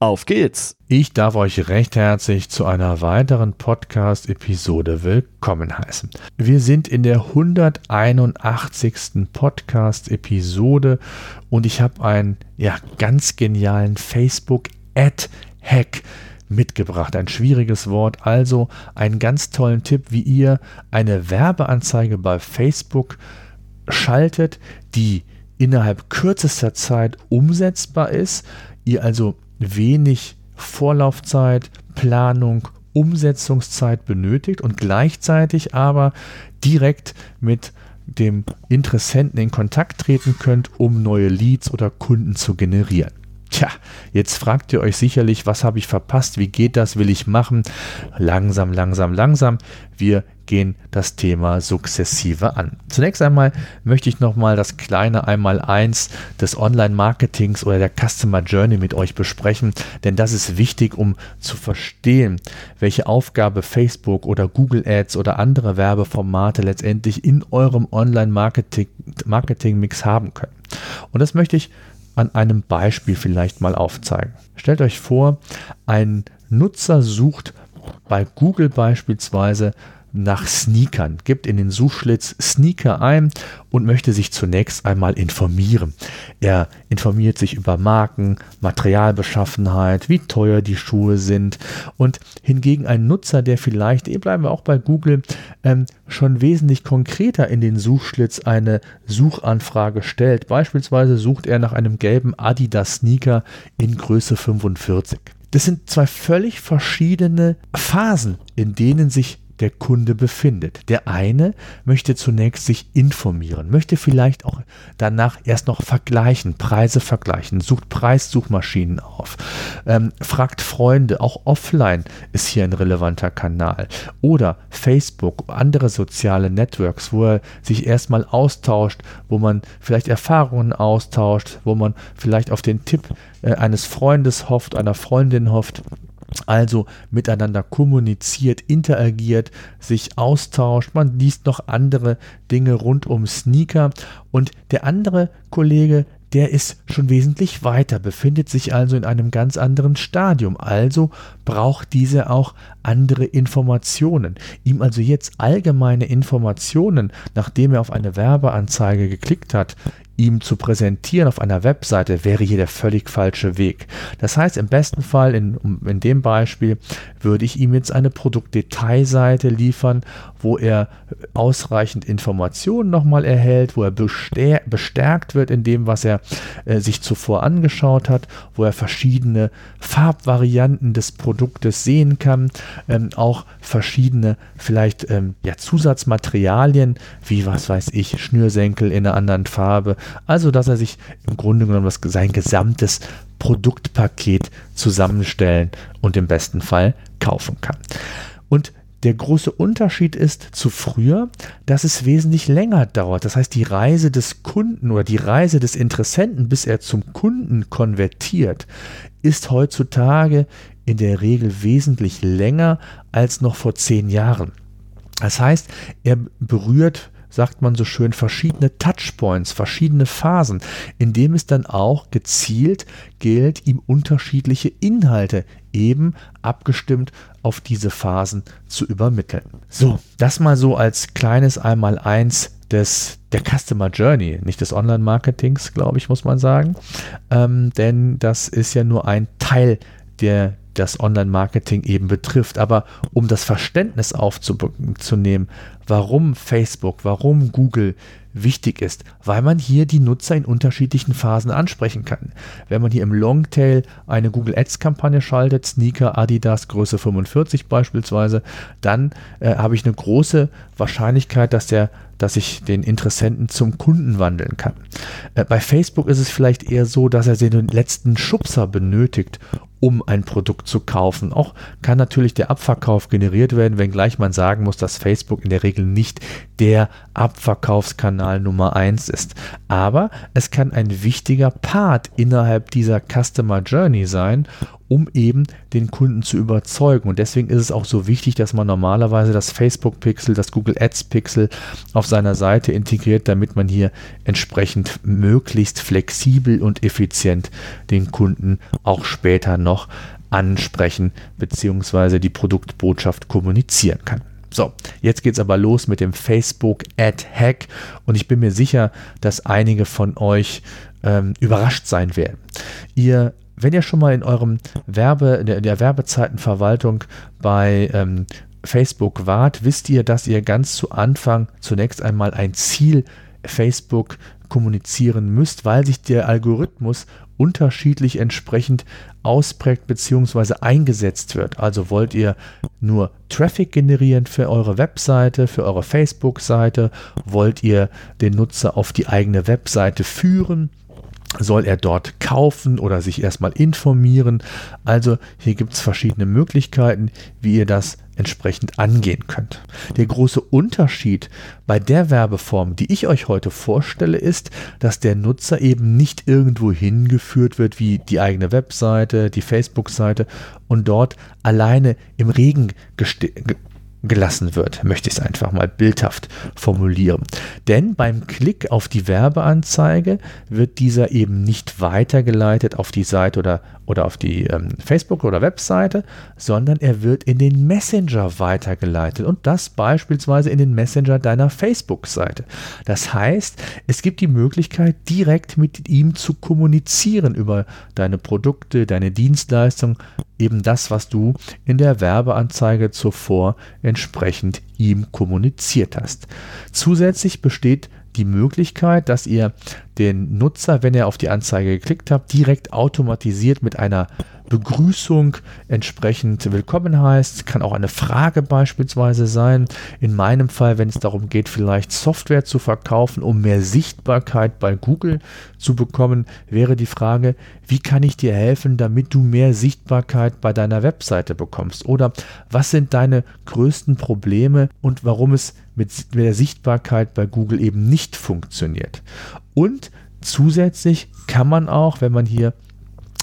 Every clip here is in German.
Auf geht's! Ich darf euch recht herzlich zu einer weiteren Podcast-Episode willkommen heißen. Wir sind in der 181. Podcast-Episode und ich habe einen ja, ganz genialen Facebook-Ad-Hack mitgebracht. Ein schwieriges Wort, also einen ganz tollen Tipp, wie ihr eine Werbeanzeige bei Facebook schaltet, die innerhalb kürzester Zeit umsetzbar ist, ihr also wenig Vorlaufzeit, Planung, Umsetzungszeit benötigt und gleichzeitig aber direkt mit dem Interessenten in Kontakt treten könnt, um neue Leads oder Kunden zu generieren. Tja, jetzt fragt ihr euch sicherlich, was habe ich verpasst? Wie geht das? Will ich machen? Langsam, langsam, langsam. Wir gehen das Thema sukzessive an. Zunächst einmal möchte ich nochmal das kleine Einmaleins des Online-Marketings oder der Customer Journey mit euch besprechen, denn das ist wichtig, um zu verstehen, welche Aufgabe Facebook oder Google Ads oder andere Werbeformate letztendlich in eurem Online-Marketing-Mix haben können. Und das möchte ich an einem Beispiel vielleicht mal aufzeigen. Stellt euch vor, ein Nutzer sucht bei Google beispielsweise nach Sneakern, gibt in den Suchschlitz Sneaker ein und möchte sich zunächst einmal informieren. Er informiert sich über Marken, Materialbeschaffenheit, wie teuer die Schuhe sind und hingegen ein Nutzer, der vielleicht, hier bleiben wir auch bei Google, ähm, schon wesentlich konkreter in den Suchschlitz eine Suchanfrage stellt. Beispielsweise sucht er nach einem gelben Adidas Sneaker in Größe 45. Das sind zwei völlig verschiedene Phasen, in denen sich der Kunde befindet. Der eine möchte zunächst sich informieren, möchte vielleicht auch danach erst noch vergleichen, Preise vergleichen, sucht Preissuchmaschinen auf, ähm, fragt Freunde, auch offline ist hier ein relevanter Kanal oder Facebook, andere soziale Networks, wo er sich erstmal austauscht, wo man vielleicht Erfahrungen austauscht, wo man vielleicht auf den Tipp äh, eines Freundes hofft, einer Freundin hofft also miteinander kommuniziert, interagiert, sich austauscht. Man liest noch andere Dinge rund um Sneaker. Und der andere Kollege, der ist schon wesentlich weiter, befindet sich also in einem ganz anderen Stadium. Also braucht dieser auch andere Informationen. Ihm also jetzt allgemeine Informationen, nachdem er auf eine Werbeanzeige geklickt hat, ihm zu präsentieren auf einer Webseite, wäre hier der völlig falsche Weg. Das heißt, im besten Fall, in, in dem Beispiel, würde ich ihm jetzt eine Produktdetailseite liefern, wo er ausreichend Informationen nochmal erhält, wo er bestärkt wird in dem, was er äh, sich zuvor angeschaut hat, wo er verschiedene Farbvarianten des Produktes sehen kann, ähm, auch verschiedene vielleicht ähm, ja, Zusatzmaterialien, wie was weiß ich, Schnürsenkel in einer anderen Farbe, also, dass er sich im Grunde genommen das, sein gesamtes Produktpaket zusammenstellen und im besten Fall kaufen kann. Und der große Unterschied ist zu früher, dass es wesentlich länger dauert. Das heißt, die Reise des Kunden oder die Reise des Interessenten, bis er zum Kunden konvertiert, ist heutzutage in der Regel wesentlich länger als noch vor zehn Jahren. Das heißt, er berührt sagt man so schön, verschiedene Touchpoints, verschiedene Phasen, in dem es dann auch gezielt gilt, ihm unterschiedliche Inhalte eben abgestimmt auf diese Phasen zu übermitteln. So, das mal so als kleines Einmaleins des, der Customer Journey, nicht des Online-Marketings, glaube ich, muss man sagen. Ähm, denn das ist ja nur ein Teil der das Online-Marketing eben betrifft. Aber um das Verständnis aufzunehmen, warum Facebook, warum Google wichtig ist, weil man hier die Nutzer in unterschiedlichen Phasen ansprechen kann. Wenn man hier im Longtail eine Google Ads-Kampagne schaltet, Sneaker, Adidas, Größe 45 beispielsweise, dann äh, habe ich eine große Wahrscheinlichkeit, dass der dass ich den Interessenten zum Kunden wandeln kann. Äh, bei Facebook ist es vielleicht eher so, dass er den letzten Schubser benötigt, um ein Produkt zu kaufen. Auch kann natürlich der Abverkauf generiert werden, wenngleich man sagen muss, dass Facebook in der Regel nicht der Abverkaufskanal Nummer 1 ist. Aber es kann ein wichtiger Part innerhalb dieser Customer Journey sein um eben den Kunden zu überzeugen. Und deswegen ist es auch so wichtig, dass man normalerweise das Facebook-Pixel, das Google Ads-Pixel auf seiner Seite integriert, damit man hier entsprechend möglichst flexibel und effizient den Kunden auch später noch ansprechen bzw. die Produktbotschaft kommunizieren kann. So, jetzt geht es aber los mit dem Facebook Ad Hack und ich bin mir sicher, dass einige von euch ähm, überrascht sein werden. Ihr wenn ihr schon mal in eurem Werbe, der, der Werbezeitenverwaltung bei ähm, Facebook wart, wisst ihr, dass ihr ganz zu Anfang zunächst einmal ein Ziel Facebook kommunizieren müsst, weil sich der Algorithmus unterschiedlich entsprechend ausprägt bzw. eingesetzt wird. Also wollt ihr nur Traffic generieren für eure Webseite, für eure Facebook-Seite, wollt ihr den Nutzer auf die eigene Webseite führen, soll er dort kaufen oder sich erstmal informieren. Also hier gibt es verschiedene Möglichkeiten, wie ihr das entsprechend angehen könnt. Der große Unterschied bei der Werbeform, die ich euch heute vorstelle, ist, dass der Nutzer eben nicht irgendwo hingeführt wird wie die eigene Webseite, die Facebook-Seite und dort alleine im Regen gelassen wird, möchte ich es einfach mal bildhaft formulieren. Denn beim Klick auf die Werbeanzeige wird dieser eben nicht weitergeleitet auf die Seite oder, oder auf die ähm, Facebook- oder Webseite, sondern er wird in den Messenger weitergeleitet und das beispielsweise in den Messenger deiner Facebook-Seite. Das heißt, es gibt die Möglichkeit, direkt mit ihm zu kommunizieren über deine Produkte, deine Dienstleistungen, eben das, was du in der Werbeanzeige zuvor entsprechend ihm kommuniziert hast. Zusätzlich besteht die Möglichkeit, dass ihr den Nutzer, wenn er auf die Anzeige geklickt hat, direkt automatisiert mit einer Begrüßung entsprechend willkommen heißt. Kann auch eine Frage beispielsweise sein. In meinem Fall, wenn es darum geht, vielleicht Software zu verkaufen, um mehr Sichtbarkeit bei Google zu bekommen, wäre die Frage, wie kann ich dir helfen, damit du mehr Sichtbarkeit bei deiner Webseite bekommst? Oder was sind deine größten Probleme und warum es mit der Sichtbarkeit bei Google eben nicht funktioniert? Und zusätzlich kann man auch, wenn man hier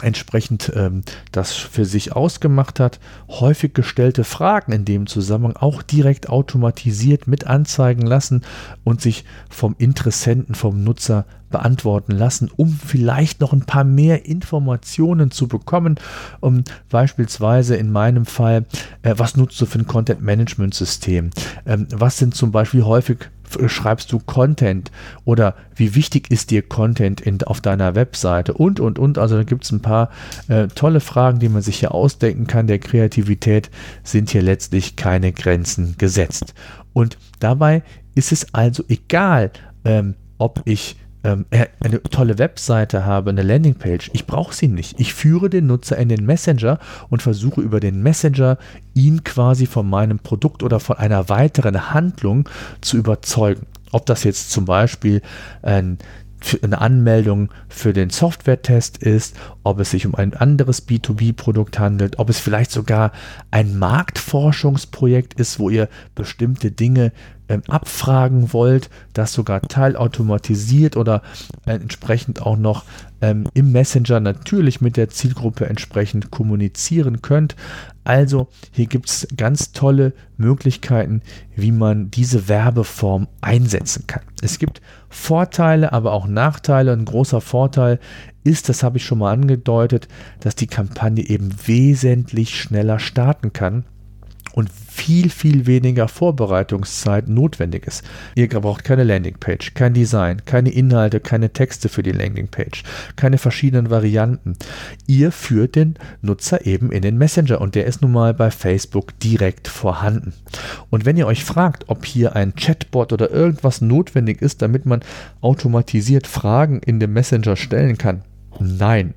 entsprechend ähm, das für sich ausgemacht hat, häufig gestellte Fragen in dem Zusammenhang auch direkt automatisiert mit anzeigen lassen und sich vom Interessenten, vom Nutzer beantworten lassen, um vielleicht noch ein paar mehr Informationen zu bekommen, um beispielsweise in meinem Fall, äh, was nutzt du für ein Content Management System? Ähm, was sind zum Beispiel häufig schreibst du Content oder wie wichtig ist dir Content in, auf deiner Webseite und, und, und. Also da gibt es ein paar äh, tolle Fragen, die man sich hier ausdenken kann. Der Kreativität sind hier letztlich keine Grenzen gesetzt. Und dabei ist es also egal, ähm, ob ich ähm, eine tolle Webseite habe, eine Landingpage, ich brauche sie nicht. Ich führe den Nutzer in den Messenger und versuche über den Messenger ihn quasi von meinem Produkt oder von einer weiteren Handlung zu überzeugen. Ob das jetzt zum Beispiel ein eine Anmeldung für den Software-Test ist, ob es sich um ein anderes B2B-Produkt handelt, ob es vielleicht sogar ein Marktforschungsprojekt ist, wo ihr bestimmte Dinge ähm, abfragen wollt, das sogar teilautomatisiert oder äh, entsprechend auch noch ähm, im Messenger natürlich mit der Zielgruppe entsprechend kommunizieren könnt. Also hier gibt es ganz tolle Möglichkeiten, wie man diese Werbeform einsetzen kann. Es gibt Vorteile, aber auch Nachteile. Ein großer Vorteil ist, das habe ich schon mal angedeutet, dass die Kampagne eben wesentlich schneller starten kann und viel, viel weniger Vorbereitungszeit notwendig ist. Ihr braucht keine Landingpage, kein Design, keine Inhalte, keine Texte für die Landingpage, keine verschiedenen Varianten. Ihr führt den Nutzer eben in den Messenger und der ist nun mal bei Facebook direkt vorhanden. Und wenn ihr euch fragt, ob hier ein Chatbot oder irgendwas notwendig ist, damit man automatisiert Fragen in dem Messenger stellen kann, nein.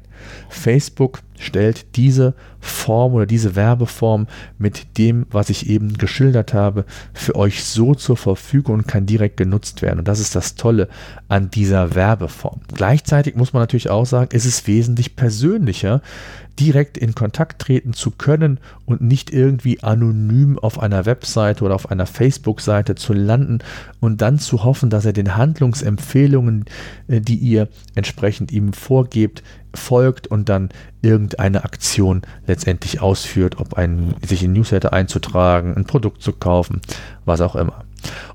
Facebook stellt diese Form oder diese Werbeform mit dem, was ich eben geschildert habe, für euch so zur Verfügung und kann direkt genutzt werden. Und das ist das Tolle an dieser Werbeform. Gleichzeitig muss man natürlich auch sagen, es ist wesentlich persönlicher, direkt in Kontakt treten zu können und nicht irgendwie anonym auf einer Webseite oder auf einer Facebook-Seite zu landen und dann zu hoffen, dass er den Handlungsempfehlungen, äh, die ihr entsprechend ihm vorgebt, folgt und dann irgendeine Aktion letztendlich ausführt, ob ein, sich in Newsletter einzutragen, ein Produkt zu kaufen, was auch immer.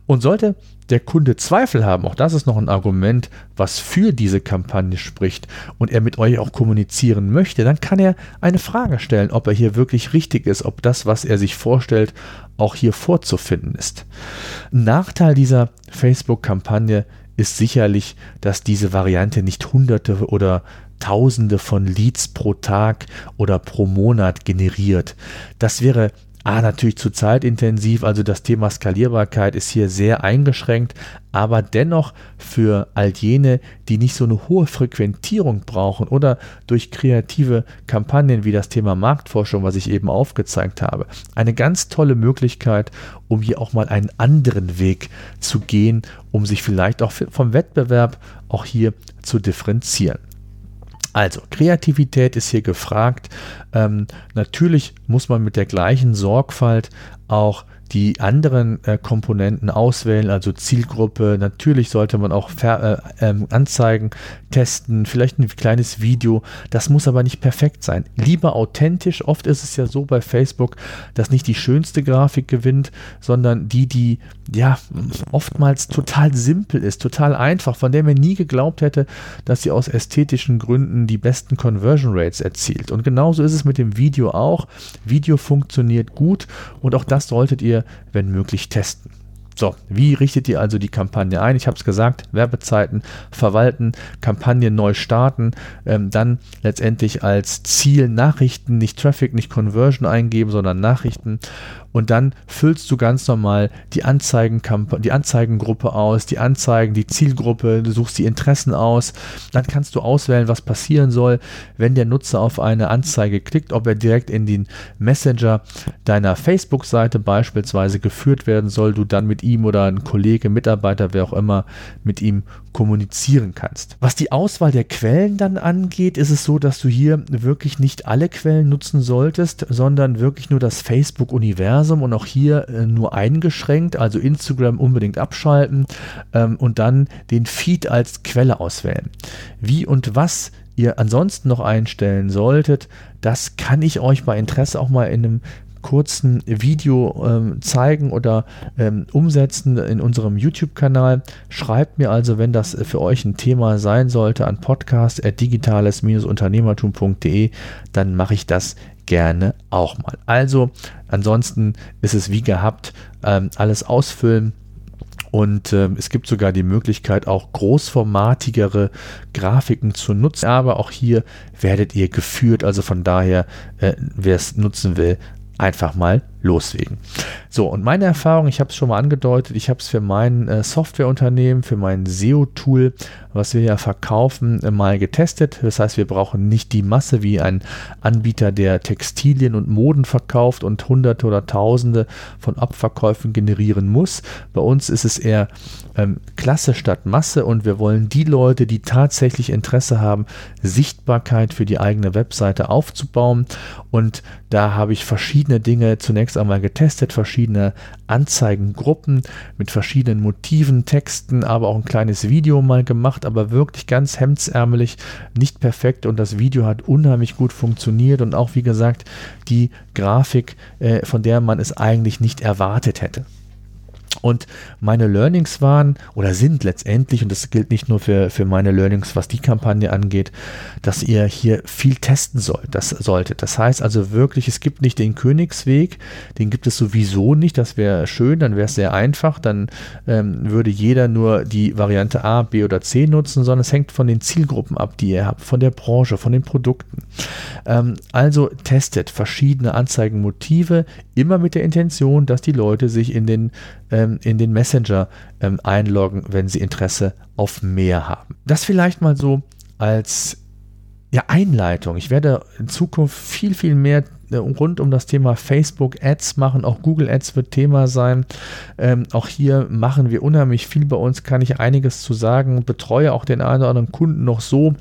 Und sollte der Kunde Zweifel haben, auch das ist noch ein Argument, was für diese Kampagne spricht und er mit euch auch kommunizieren möchte, dann kann er eine Frage stellen, ob er hier wirklich richtig ist, ob das, was er sich vorstellt, auch hier vorzufinden ist. Nachteil dieser Facebook-Kampagne ist sicherlich, dass diese Variante nicht hunderte oder Tausende von Leads pro Tag oder pro Monat generiert. Das wäre Ah, natürlich zu zeitintensiv, also das Thema Skalierbarkeit ist hier sehr eingeschränkt, aber dennoch für all jene, die nicht so eine hohe Frequentierung brauchen oder durch kreative Kampagnen wie das Thema Marktforschung, was ich eben aufgezeigt habe, eine ganz tolle Möglichkeit, um hier auch mal einen anderen Weg zu gehen, um sich vielleicht auch vom Wettbewerb auch hier zu differenzieren. Also, Kreativität ist hier gefragt. Ähm, natürlich muss man mit der gleichen Sorgfalt auch die anderen äh, Komponenten auswählen, also Zielgruppe. Natürlich sollte man auch Ver äh, äh, Anzeigen testen, vielleicht ein kleines Video. Das muss aber nicht perfekt sein. Lieber authentisch. Oft ist es ja so bei Facebook, dass nicht die schönste Grafik gewinnt, sondern die, die ja oftmals total simpel ist, total einfach, von der man nie geglaubt hätte, dass sie aus ästhetischen Gründen die besten Conversion Rates erzielt. Und genauso ist es mit dem Video auch. Video funktioniert gut und auch das solltet ihr wenn möglich, testen. So, wie richtet ihr also die Kampagne ein? Ich habe es gesagt, Werbezeiten verwalten, Kampagne neu starten, ähm, dann letztendlich als Ziel Nachrichten, nicht Traffic, nicht Conversion eingeben, sondern Nachrichten. Und dann füllst du ganz normal die, Anzeigen die Anzeigengruppe aus, die Anzeigen, die Zielgruppe, du suchst die Interessen aus, dann kannst du auswählen, was passieren soll, wenn der Nutzer auf eine Anzeige klickt, ob er direkt in den Messenger deiner Facebook-Seite beispielsweise geführt werden soll, du dann mit ihm oder ein Kollege, Mitarbeiter, wer auch immer, mit ihm kommunizieren kannst. Was die Auswahl der Quellen dann angeht, ist es so, dass du hier wirklich nicht alle Quellen nutzen solltest, sondern wirklich nur das Facebook-Universum und auch hier äh, nur eingeschränkt, also Instagram unbedingt abschalten ähm, und dann den Feed als Quelle auswählen. Wie und was ihr ansonsten noch einstellen solltet, das kann ich euch bei Interesse auch mal in einem kurzen Video ähm, zeigen oder ähm, umsetzen in unserem YouTube-Kanal. Schreibt mir also, wenn das für euch ein Thema sein sollte, an podcast.digitales-unternehmertum.de, dann mache ich das gerne auch mal. Also, ansonsten ist es wie gehabt, ähm, alles ausfüllen. Und äh, es gibt sogar die Möglichkeit, auch großformatigere Grafiken zu nutzen. Aber auch hier werdet ihr geführt. Also von daher, äh, wer es nutzen will, einfach mal loslegen. So, und meine Erfahrung, ich habe es schon mal angedeutet, ich habe es für mein äh, Softwareunternehmen, für mein SEO-Tool, was wir ja verkaufen, äh, mal getestet. Das heißt, wir brauchen nicht die Masse wie ein Anbieter, der Textilien und Moden verkauft und Hunderte oder Tausende von Abverkäufen generieren muss. Bei uns ist es eher ähm, Klasse statt Masse und wir wollen die Leute, die tatsächlich Interesse haben, Sichtbarkeit für die eigene Webseite aufzubauen. Und da habe ich verschiedene Dinge zunächst zunächst einmal getestet, verschiedene Anzeigengruppen mit verschiedenen Motiven, Texten, aber auch ein kleines Video mal gemacht, aber wirklich ganz hemdsärmelig, nicht perfekt und das Video hat unheimlich gut funktioniert und auch wie gesagt die Grafik, äh, von der man es eigentlich nicht erwartet hätte. Und meine Learnings waren oder sind letztendlich, und das gilt nicht nur für, für meine Learnings, was die Kampagne angeht, dass ihr hier viel testen sollt, das solltet. Das heißt also wirklich, es gibt nicht den Königsweg, den gibt es sowieso nicht. Das wäre schön, dann wäre es sehr einfach. Dann ähm, würde jeder nur die Variante A, B oder C nutzen, sondern es hängt von den Zielgruppen ab, die ihr habt, von der Branche, von den Produkten. Ähm, also testet verschiedene Anzeigenmotive, immer mit der Intention, dass die Leute sich in den ähm, in den Messenger ähm, einloggen, wenn sie Interesse auf mehr haben. Das vielleicht mal so als ja, Einleitung. Ich werde in Zukunft viel, viel mehr rund um das Thema Facebook Ads machen. Auch Google Ads wird Thema sein. Ähm, auch hier machen wir unheimlich viel bei uns, kann ich einiges zu sagen. Betreue auch den einen oder anderen Kunden noch so,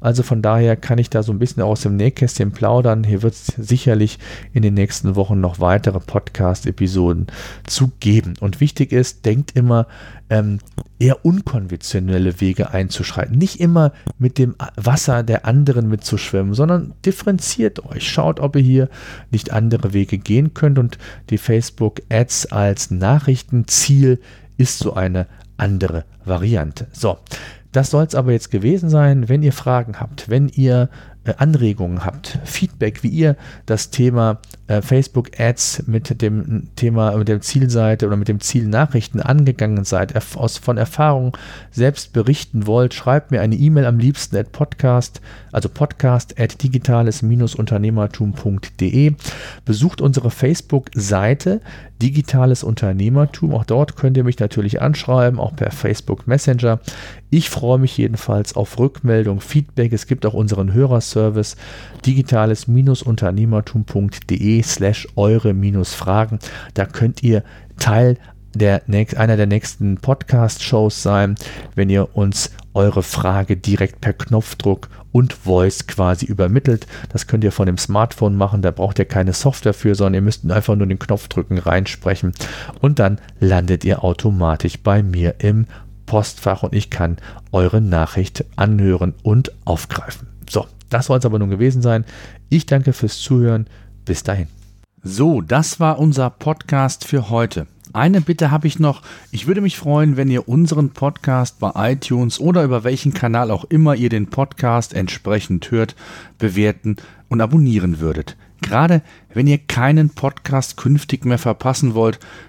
also von daher kann ich da so ein bisschen aus dem Nähkästchen plaudern. Hier wird es sicherlich in den nächsten Wochen noch weitere Podcast-Episoden zu geben. Und wichtig ist, denkt immer, ähm, eher unkonventionelle Wege einzuschreiten. Nicht immer mit dem Wasser der anderen mitzuschwimmen, sondern differenziert euch. Schaut, ob ihr hier nicht andere Wege gehen könnt. Und die Facebook-Ads als Nachrichtenziel ist so eine andere Variante. So, das soll es aber jetzt gewesen sein. Wenn ihr Fragen habt, wenn ihr Anregungen habt, Feedback, wie ihr das Thema äh, Facebook Ads mit dem Thema, mit der Zielseite oder mit dem Ziel Nachrichten angegangen seid, aus, von Erfahrungen selbst berichten wollt, schreibt mir eine E-Mail am liebsten at podcast, also podcast at digitales-unternehmertum.de. Besucht unsere Facebook-Seite Digitales Unternehmertum. Auch dort könnt ihr mich natürlich anschreiben, auch per Facebook Messenger. Ich freue mich jedenfalls auf Rückmeldung, Feedback. Es gibt auch unseren Hörerservice digitales-unternehmertum.de slash eure-fragen. Da könnt ihr Teil der, einer der nächsten Podcast-Shows sein, wenn ihr uns eure Frage direkt per Knopfdruck und Voice quasi übermittelt. Das könnt ihr von dem Smartphone machen, da braucht ihr keine Software für, sondern ihr müsst einfach nur den Knopf drücken, reinsprechen und dann landet ihr automatisch bei mir im Postfach und ich kann eure Nachricht anhören und aufgreifen. So, das soll es aber nun gewesen sein. Ich danke fürs Zuhören. Bis dahin. So, das war unser Podcast für heute. Eine Bitte habe ich noch. Ich würde mich freuen, wenn ihr unseren Podcast bei iTunes oder über welchen Kanal auch immer ihr den Podcast entsprechend hört, bewerten und abonnieren würdet. Gerade wenn ihr keinen Podcast künftig mehr verpassen wollt,